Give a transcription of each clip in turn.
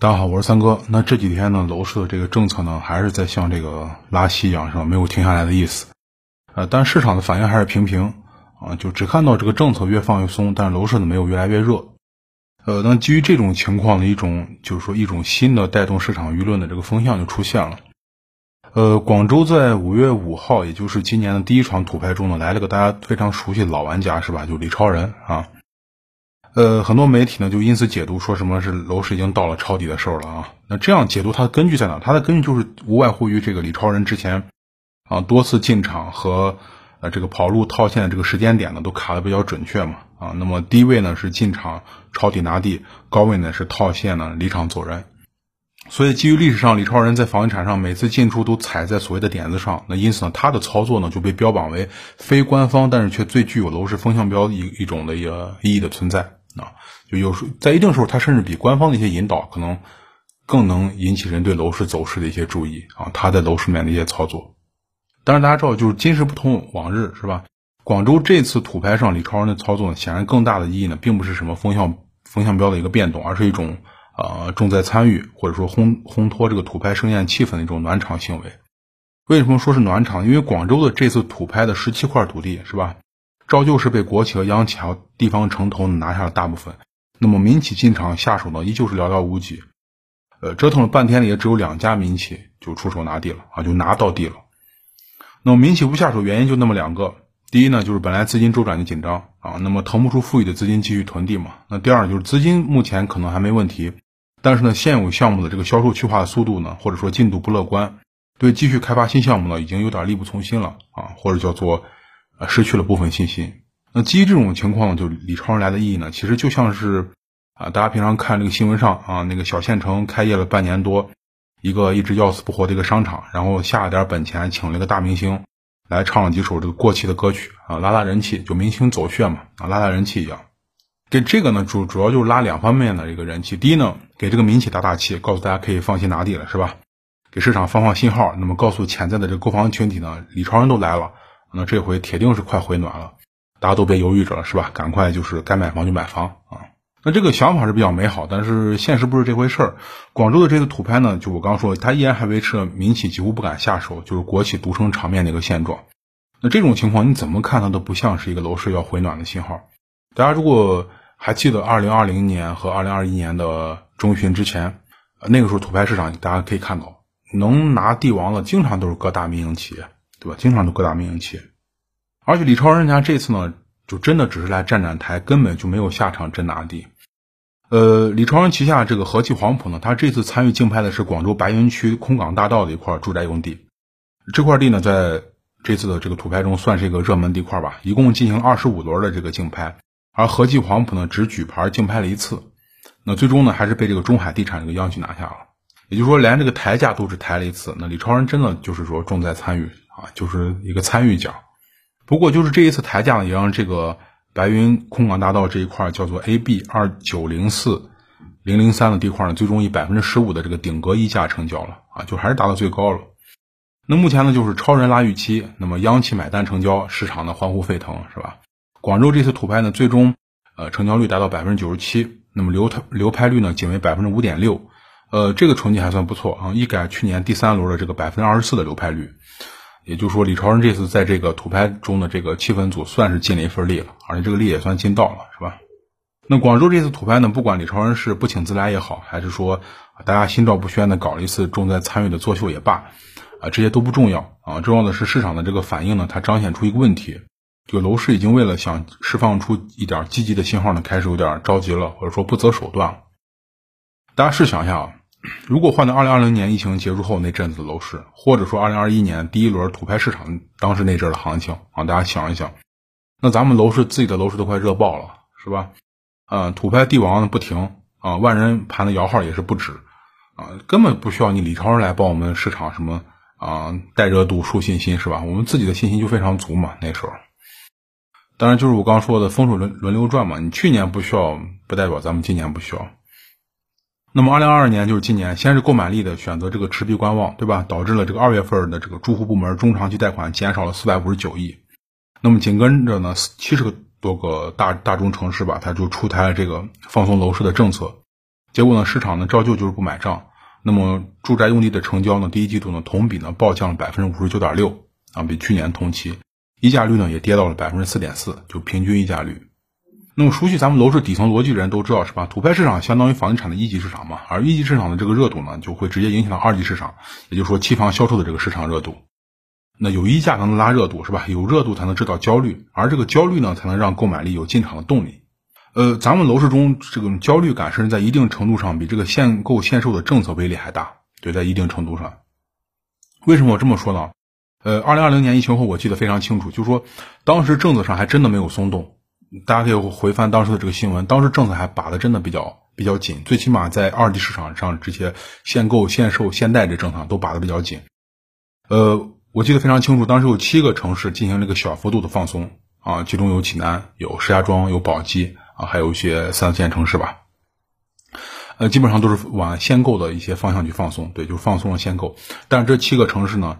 大家好，我是三哥。那这几天呢，楼市的这个政策呢，还是在像这个拉稀一样，是吧？没有停下来的意思。呃，但市场的反应还是平平啊，就只看到这个政策越放越松，但楼市呢没有越来越热。呃，那基于这种情况的一种，就是说一种新的带动市场舆论的这个风向就出现了。呃，广州在五月五号，也就是今年的第一场土拍中呢，来了个大家非常熟悉的老玩家，是吧？就李超人啊。呃，很多媒体呢就因此解读说什么是楼市已经到了抄底的时候了啊？那这样解读它的根据在哪？它的根据就是无外乎于这个李超人之前啊多次进场和呃这个跑路套现的这个时间点呢都卡的比较准确嘛啊。那么低位呢是进场抄底拿地，高位呢是套现呢离场走人。所以基于历史上李超人在房地产上每次进出都踩在所谓的点子上，那因此呢他的操作呢就被标榜为非官方，但是却最具有楼市风向标一一种的一个意义的存在。就有时在一定时候，它甚至比官方的一些引导可能更能引起人对楼市走势的一些注意啊。他在楼市面的一些操作，当然大家知道，就是今时不同往日，是吧？广州这次土拍上李超人的操作呢，显然更大的意义呢，并不是什么风向风向标的一个变动，而是一种呃重在参与或者说烘烘托这个土拍盛宴气氛的一种暖场行为。为什么说是暖场？因为广州的这次土拍的十七块土地，是吧？照旧是被国企和央企还有地方城投拿下了大部分，那么民企进场下手呢，依旧是寥寥无几。呃，折腾了半天呢，也只有两家民企就出手拿地了啊，就拿到地了。那么民企不下手，原因就那么两个：第一呢，就是本来资金周转就紧张啊，那么腾不出富裕的资金继续囤地嘛；那第二就是资金目前可能还没问题，但是呢，现有项目的这个销售去化的速度呢，或者说进度不乐观，对继续开发新项目呢，已经有点力不从心了啊，或者叫做。啊，失去了部分信心。那基于这种情况，就李超人来的意义呢，其实就像是啊，大家平常看这个新闻上啊，那个小县城开业了半年多，一个一直要死不活的一个商场，然后下了点本钱，请了一个大明星来唱了几首这个过气的歌曲啊，拉拉人气，就明星走穴嘛啊，拉拉人气一样。给这个呢，主主要就是拉两方面的一个人气。第一呢，给这个民企打打气，告诉大家可以放心拿地了，是吧？给市场放放信号，那么告诉潜在的这个购房群体呢，李超人都来了。那这回铁定是快回暖了，大家都别犹豫着了，是吧？赶快就是该买房就买房啊！那这个想法是比较美好，但是现实不是这回事儿。广州的这次土拍呢，就我刚说，它依然还维持了民企几乎不敢下手，就是国企独撑场面的一个现状。那这种情况你怎么看它都不像是一个楼市要回暖的信号。大家如果还记得二零二零年和二零二一年的中旬之前，那个时候土拍市场大家可以看到，能拿地王的经常都是各大民营企业。对吧？经常都各大民营企业，而且李超人家这次呢，就真的只是来站站台，根本就没有下场真拿地。呃，李超人旗下这个和记黄埔呢，他这次参与竞拍的是广州白云区空港大道的一块住宅用地。这块地呢，在这次的这个土拍中算是一个热门地块吧，一共进行二十五轮的这个竞拍，而和记黄埔呢只举牌竞拍了一次，那最终呢还是被这个中海地产这个央企拿下了。也就是说，连这个抬价都只抬了一次。那李超人真的就是说重在参与。啊，就是一个参与奖，不过就是这一次抬价呢，也让这个白云空港大道这一块叫做 A B 二九零四零零三的地块呢，最终以百分之十五的这个顶格溢价成交了啊，就还是达到最高了。那目前呢，就是超人拉预期，那么央企买单成交，市场呢欢呼沸腾，是吧？广州这次土拍呢，最终呃成交率达到百分之九十七，那么流流拍率呢仅为百分之五点六，呃，这个成绩还算不错啊，一改去年第三轮的这个百分之二十四的流拍率。也就是说，李超人这次在这个土拍中的这个气氛组算是尽了一份力了，而且这个力也算尽到了，是吧？那广州这次土拍呢，不管李超人是不请自来也好，还是说大家心照不宣的搞了一次重在参与的作秀也罢，啊，这些都不重要啊，重要的是市场的这个反应呢，它彰显出一个问题，就楼市已经为了想释放出一点积极的信号呢，开始有点着急了，或者说不择手段了。大家试想一下啊。如果换到二零二零年疫情结束后那阵子的楼市，或者说二零二一年第一轮土拍市场当时那阵的行情啊，大家想一想，那咱们楼市自己的楼市都快热爆了，是吧？啊，土拍帝王不停啊，万人盘的摇号也是不止啊，根本不需要你李超来帮我们市场什么啊带热度、树信心，是吧？我们自己的信心就非常足嘛。那时候，当然就是我刚说的风水轮轮流转嘛，你去年不需要，不代表咱们今年不需要。那么，二零二二年就是今年，先是购买力的选择这个持币观望，对吧？导致了这个二月份的这个住户部门中长期贷款减少了四百五十九亿。那么紧跟着呢，七十个多个大大中城市吧，它就出台了这个放松楼市的政策。结果呢，市场呢照旧就是不买账。那么住宅用地的成交呢，第一季度呢同比呢暴降了百分之五十九点六啊，比去年同期，溢价率呢也跌到了百分之四点四，就平均溢价率。那么熟悉咱们楼市底层逻辑的人都知道是吧？土拍市场相当于房地产的一级市场嘛，而一级市场的这个热度呢，就会直接影响到二级市场，也就是说期房销售的这个市场热度。那有溢价才能拉热度是吧？有热度才能制造焦虑，而这个焦虑呢，才能让购买力有进场的动力。呃，咱们楼市中这个焦虑感，甚至在一定程度上比这个限购限售的政策威力还大。对，在一定程度上，为什么我这么说呢？呃，二零二零年疫情后，我记得非常清楚，就说当时政策上还真的没有松动。大家可以回翻当时的这个新闻，当时政策还把的真的比较比较紧，最起码在二级市场上这些限购、限售、限贷这政策都把的比较紧。呃，我记得非常清楚，当时有七个城市进行了一个小幅度的放松啊，其中有济南、有石家庄、有宝鸡啊，还有一些三四线城市吧。呃，基本上都是往限购的一些方向去放松，对，就放松了限购。但是这七个城市呢？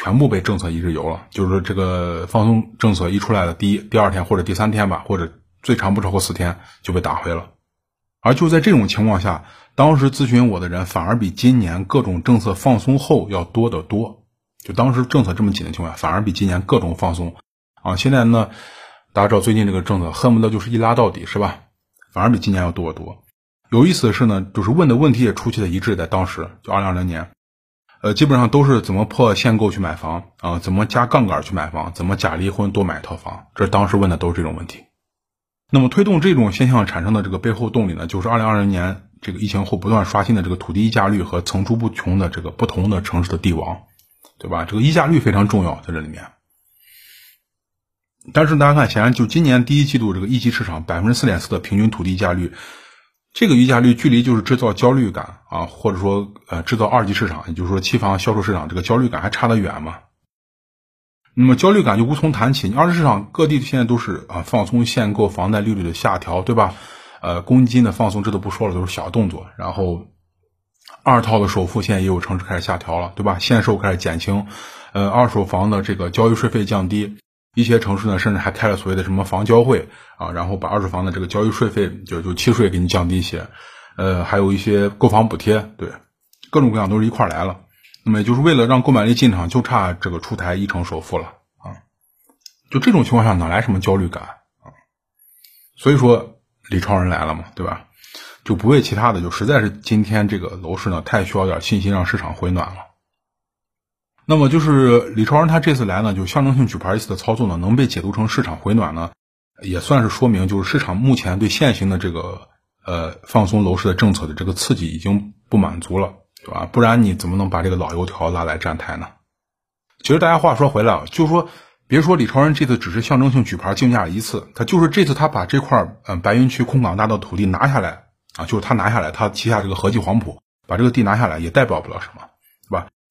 全部被政策一日游了，就是说这个放松政策一出来的第一、第二天或者第三天吧，或者最长不超过四天就被打回了。而就在这种情况下，当时咨询我的人反而比今年各种政策放松后要多得多。就当时政策这么紧的情况下，反而比今年各种放松啊。现在呢，大家知道最近这个政策恨不得就是一拉到底，是吧？反而比今年要多得多。有意思的是呢，就是问的问题也出奇的一致，在当时就二零二零年。呃，基本上都是怎么破限购去买房啊？怎么加杠杆去买房？怎么假离婚多买一套房？这当时问的都是这种问题。那么推动这种现象产生的这个背后动力呢，就是二零二零年这个疫情后不断刷新的这个土地溢价率和层出不穷的这个不同的城市的地王，对吧？这个溢价率非常重要在这里面。但是大家看，显然就今年第一季度这个一级市场百分之四点四的平均土地溢价率。这个溢价率距离就是制造焦虑感啊，或者说呃制造二级市场，也就是说期房销售市场这个焦虑感还差得远嘛。那么焦虑感就无从谈起。你二级市场各地现在都是啊放松限购、房贷利率的下调，对吧？呃，公积金的放松这都不说了，都是小动作。然后二套的首付现在也有城市开始下调了，对吧？限售开始减轻，呃，二手房的这个交易税费降低。一些城市呢，甚至还开了所谓的什么房交会啊，然后把二手房的这个交易税费就就契税给你降低一些，呃，还有一些购房补贴，对，各种各样都是一块来了。那么也就是为了让购买力进场，就差这个出台一成首付了啊。就这种情况下，哪来什么焦虑感啊？所以说李超人来了嘛，对吧？就不为其他的，就实在是今天这个楼市呢，太需要点信心，让市场回暖了。那么就是李超人他这次来呢，就象征性举牌一次的操作呢，能被解读成市场回暖呢，也算是说明就是市场目前对现行的这个呃放松楼市的政策的这个刺激已经不满足了，对吧？不然你怎么能把这个老油条拉来站台呢？其实大家话说回来啊，就说别说李超人这次只是象征性举牌竞价一次，他就是这次他把这块嗯白云区空港大道土地拿下来啊，就是他拿下来，他旗下这个和记黄埔把这个地拿下来，也代表不了什么，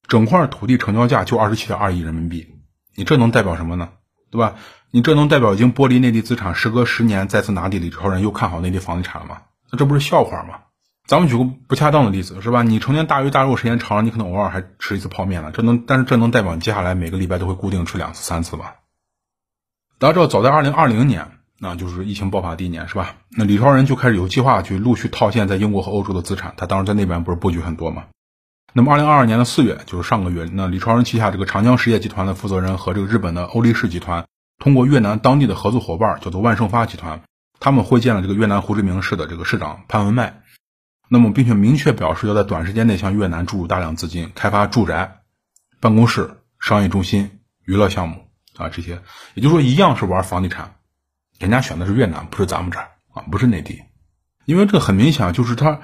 整块土地成交价就二十七点二亿人民币，你这能代表什么呢？对吧？你这能代表已经剥离内地资产，时隔十年再次拿地，李超人又看好内地房地产了吗？那这不是笑话吗？咱们举个不恰当的例子，是吧？你成天大鱼大肉时间长了，你可能偶尔还吃一次泡面了，这能，但是这能代表你接下来每个礼拜都会固定吃两次、三次吗？大家知道，早在二零二零年，那就是疫情爆发第一年，是吧？那李超人就开始有计划去陆续套现在英国和欧洲的资产，他当时在那边不是布局很多吗？那么，二零二二年的四月，就是上个月，那李超人旗下这个长江实业集团的负责人和这个日本的欧力士集团，通过越南当地的合作伙伴，叫做万盛发集团，他们会见了这个越南胡志明市的这个市长潘文迈，那么，并且明确表示要在短时间内向越南注入大量资金，开发住宅、办公室、商业中心、娱乐项目啊这些，也就是说，一样是玩房地产，人家选的是越南，不是咱们这儿啊，不是内地，因为这很明显就是他。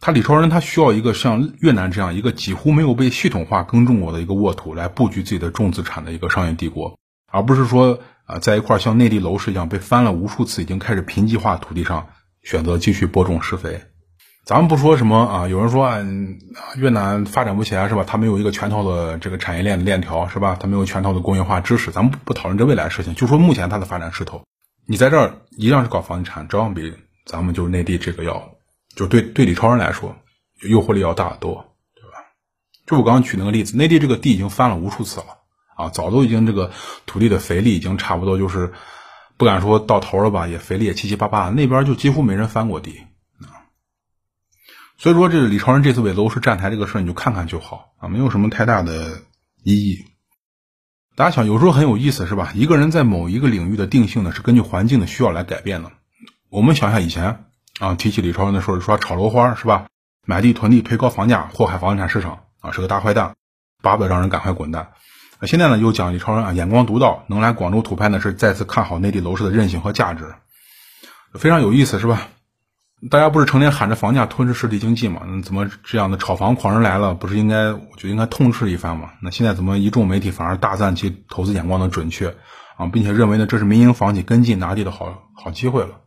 他李超人他需要一个像越南这样一个几乎没有被系统化耕种过的一个沃土来布局自己的重资产的一个商业帝国，而不是说啊在一块像内地楼市一样被翻了无数次已经开始贫瘠化土地上选择继续播种施肥。咱们不说什么啊，有人说啊越南发展不起来是吧？他没有一个全套的这个产业链的链条是吧？他没有全套的工业化知识。咱们不讨论这未来事情，就说目前它的发展势头，你在这儿一样是搞房地产，照样比咱们就是内地这个要。就对对李超人来说，诱惑力要大得多，对吧？就我刚刚举那个例子，内地这个地已经翻了无数次了啊，早都已经这个土地的肥力已经差不多就是不敢说到头了吧，也肥力也七七八八，那边就几乎没人翻过地啊。所以说，这个李超人这次为楼市站台这个事儿，你就看看就好啊，没有什么太大的意义。大家想，有时候很有意思，是吧？一个人在某一个领域的定性呢，是根据环境的需要来改变的。我们想想以前啊，提起李超人的时候，说炒楼花是吧？买地囤地，推高房价，祸害房地产市场啊，是个大坏蛋，巴不得让人赶快滚蛋。那现在呢，又讲李超人啊，眼光独到，能来广州土拍呢，是再次看好内地楼市的韧性和价值，非常有意思，是吧？大家不是成天喊着房价吞噬实体经济嘛？那怎么这样的炒房狂人来了，不是应该我就应该痛斥一番嘛？那现在怎么一众媒体反而大赞其投资眼光的准确啊，并且认为呢这是民营房企跟进拿地的好好机会了？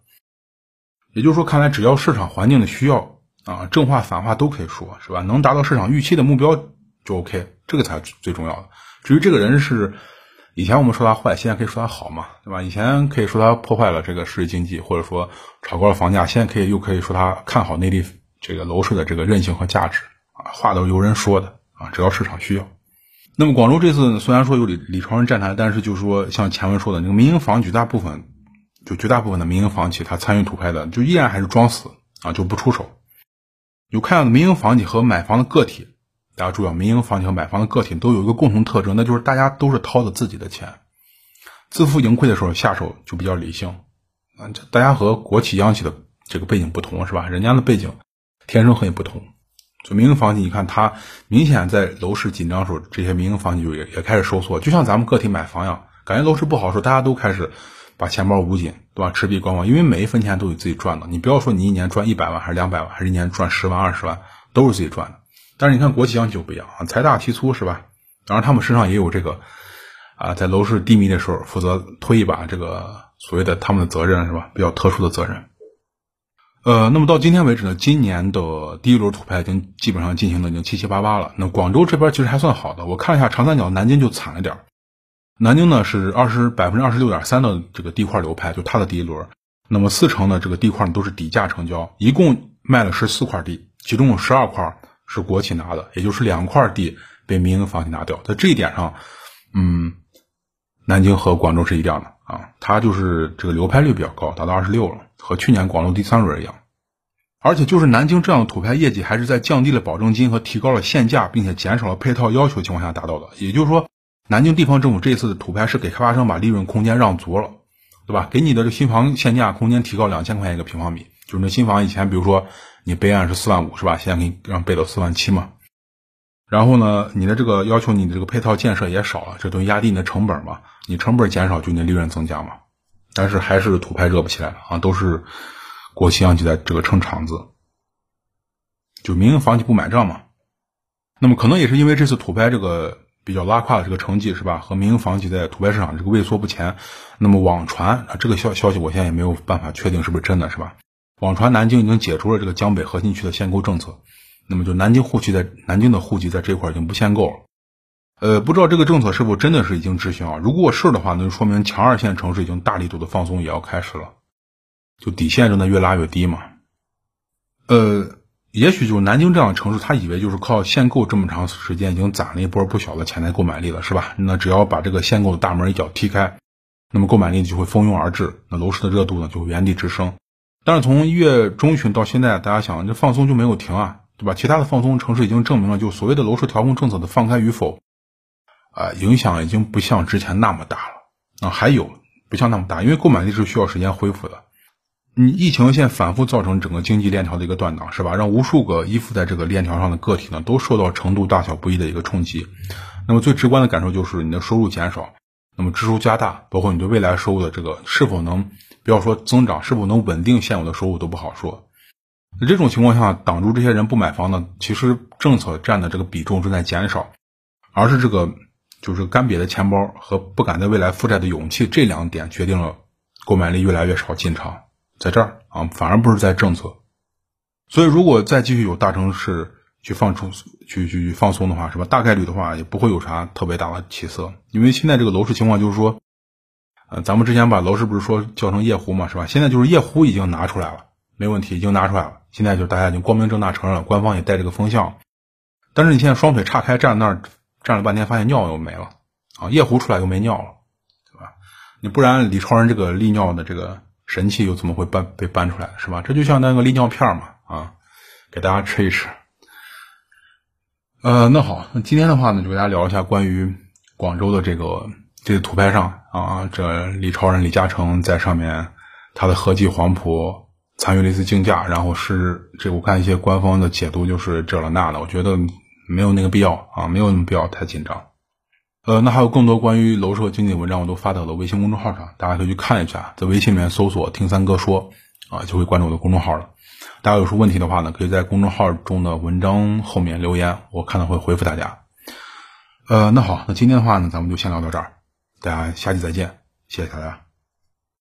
也就是说，看来只要市场环境的需要啊，正话反话都可以说，是吧？能达到市场预期的目标就 OK，这个才最重要的。至于这个人是。以前我们说他坏，现在可以说他好嘛，对吧？以前可以说他破坏了这个市经济，或者说炒高了房价，现在可以又可以说他看好内地这个楼市的这个韧性和价值啊，话都是由人说的啊，只要市场需要。那么广州这次虽然说有李李超人站台，但是就是说像前文说的那个民营房绝大部分，就绝大部分的民营房企，他参与土拍的，就依然还是装死啊，就不出手。有看到民营房企和买房的个体。大家注意啊，民营房企和买房的个体都有一个共同特征，那就是大家都是掏的自己的钱，自负盈亏的时候下手就比较理性。啊，大家和国企、央企的这个背景不同，是吧？人家的背景天生很不同。就民营房企，你看它明显在楼市紧张的时候，这些民营房企就也也开始收缩。就像咱们个体买房一样，感觉楼市不好时候，大家都开始把钱包捂紧，对吧？持币观望，因为每一分钱都有自己赚的。你不要说你一年赚一百万还是两百万，还是一年赚十万、二十万，都是自己赚的。但是你看国企央企就不一样啊，财大气粗是吧？当然他们身上也有这个啊，在楼市低迷的时候负责推一把这个所谓的他们的责任是吧？比较特殊的责任。呃，那么到今天为止呢，今年的第一轮土拍已经基本上进行的已经七七八八了。那广州这边其实还算好的，我看了一下长三角，南京就惨了点南京呢是二十百分之二十六点三的这个地块流拍，就它的第一轮。那么四成的这个地块都是底价成交，一共卖了十四块地，其中有十二块。是国企拿的，也就是两块地被民营房企拿掉，在这一点上，嗯，南京和广州是一样的啊，它就是这个流拍率比较高，达到二十六了，和去年广州第三轮一样。而且就是南京这样的土拍业绩，还是在降低了保证金和提高了限价，并且减少了配套要求情况下达到的。也就是说，南京地方政府这次的土拍是给开发商把利润空间让足了，对吧？给你的这新房限价空间提高两千块钱一个平方米，就是那新房以前比如说。你备案是四万五是吧？现在给你让备到四万七嘛。然后呢，你的这个要求，你的这个配套建设也少了，这等于压低你的成本嘛。你成本减少，就你的利润增加嘛。但是还是土拍热不起来了啊，都是国企央企在这个撑场子，就民营房企不买账嘛。那么可能也是因为这次土拍这个比较拉胯的这个成绩是吧？和民营房企在土拍市场这个畏缩不前。那么网传啊，这个消消息我现在也没有办法确定是不是真的，是吧？网传南京已经解除了这个江北核心区的限购政策，那么就南京户籍在南京的户籍在这块已经不限购了。呃，不知道这个政策是否真的是已经执行啊？如果是的话，那就说明强二线城市已经大力度的放松也要开始了，就底线正在越拉越低嘛。呃，也许就是南京这样的城市，他以为就是靠限购这么长时间已经攒了一波不小的潜在购买力了，是吧？那只要把这个限购的大门一脚踢开，那么购买力就会蜂拥而至，那楼市的热度呢就会原地直升。但是从一月中旬到现在，大家想这放松就没有停啊，对吧？其他的放松城市已经证明了，就所谓的楼市调控政策的放开与否，啊，影响已经不像之前那么大了啊。还有不像那么大，因为购买力是需要时间恢复的。你疫情现在反复造成整个经济链条的一个断档，是吧？让无数个依附在这个链条上的个体呢，都受到程度大小不一的一个冲击。那么最直观的感受就是你的收入减少，那么支出加大，包括你对未来收入的这个是否能。不要说增长，是否能稳定现有的收入都不好说。那这种情况下，挡住这些人不买房呢？其实政策占的这个比重正在减少，而是这个就是干瘪的钱包和不敢在未来负债的勇气这两点决定了购买力越来越少进场，在这儿啊，反而不是在政策。所以，如果再继续有大城市去放出去去放松的话，是吧？大概率的话也不会有啥特别大的起色，因为现在这个楼市情况就是说。呃，咱们之前把楼市不是说叫成夜壶嘛，是吧？现在就是夜壶已经拿出来了，没问题，已经拿出来了。现在就是大家已经光明正大承认了，官方也带这个风向。但是你现在双腿岔开站那儿站了半天，发现尿又没了啊，夜壶出来又没尿了，对吧？你不然李超人这个利尿的这个神器又怎么会搬被搬出来，是吧？这就像那个利尿片嘛，啊，给大家吃一吃。呃，那好，那今天的话呢，就给大家聊一下关于广州的这个这个图拍上啊，这李超人李嘉诚在上面，他的合计黄埔参与了一次竞价，然后是这我看一些官方的解读就是这了那了，我觉得没有那个必要啊，没有那么必要太紧张。呃，那还有更多关于楼市和经济的文章，我都发到了微信公众号上，大家可以去看一下，在微信里面搜索“听三哥说”，啊，就会关注我的公众号了。大家有什么问题的话呢，可以在公众号中的文章后面留言，我看到会回复大家。呃，那好，那今天的话呢，咱们就先聊到这儿，大家下期再见，谢谢大家。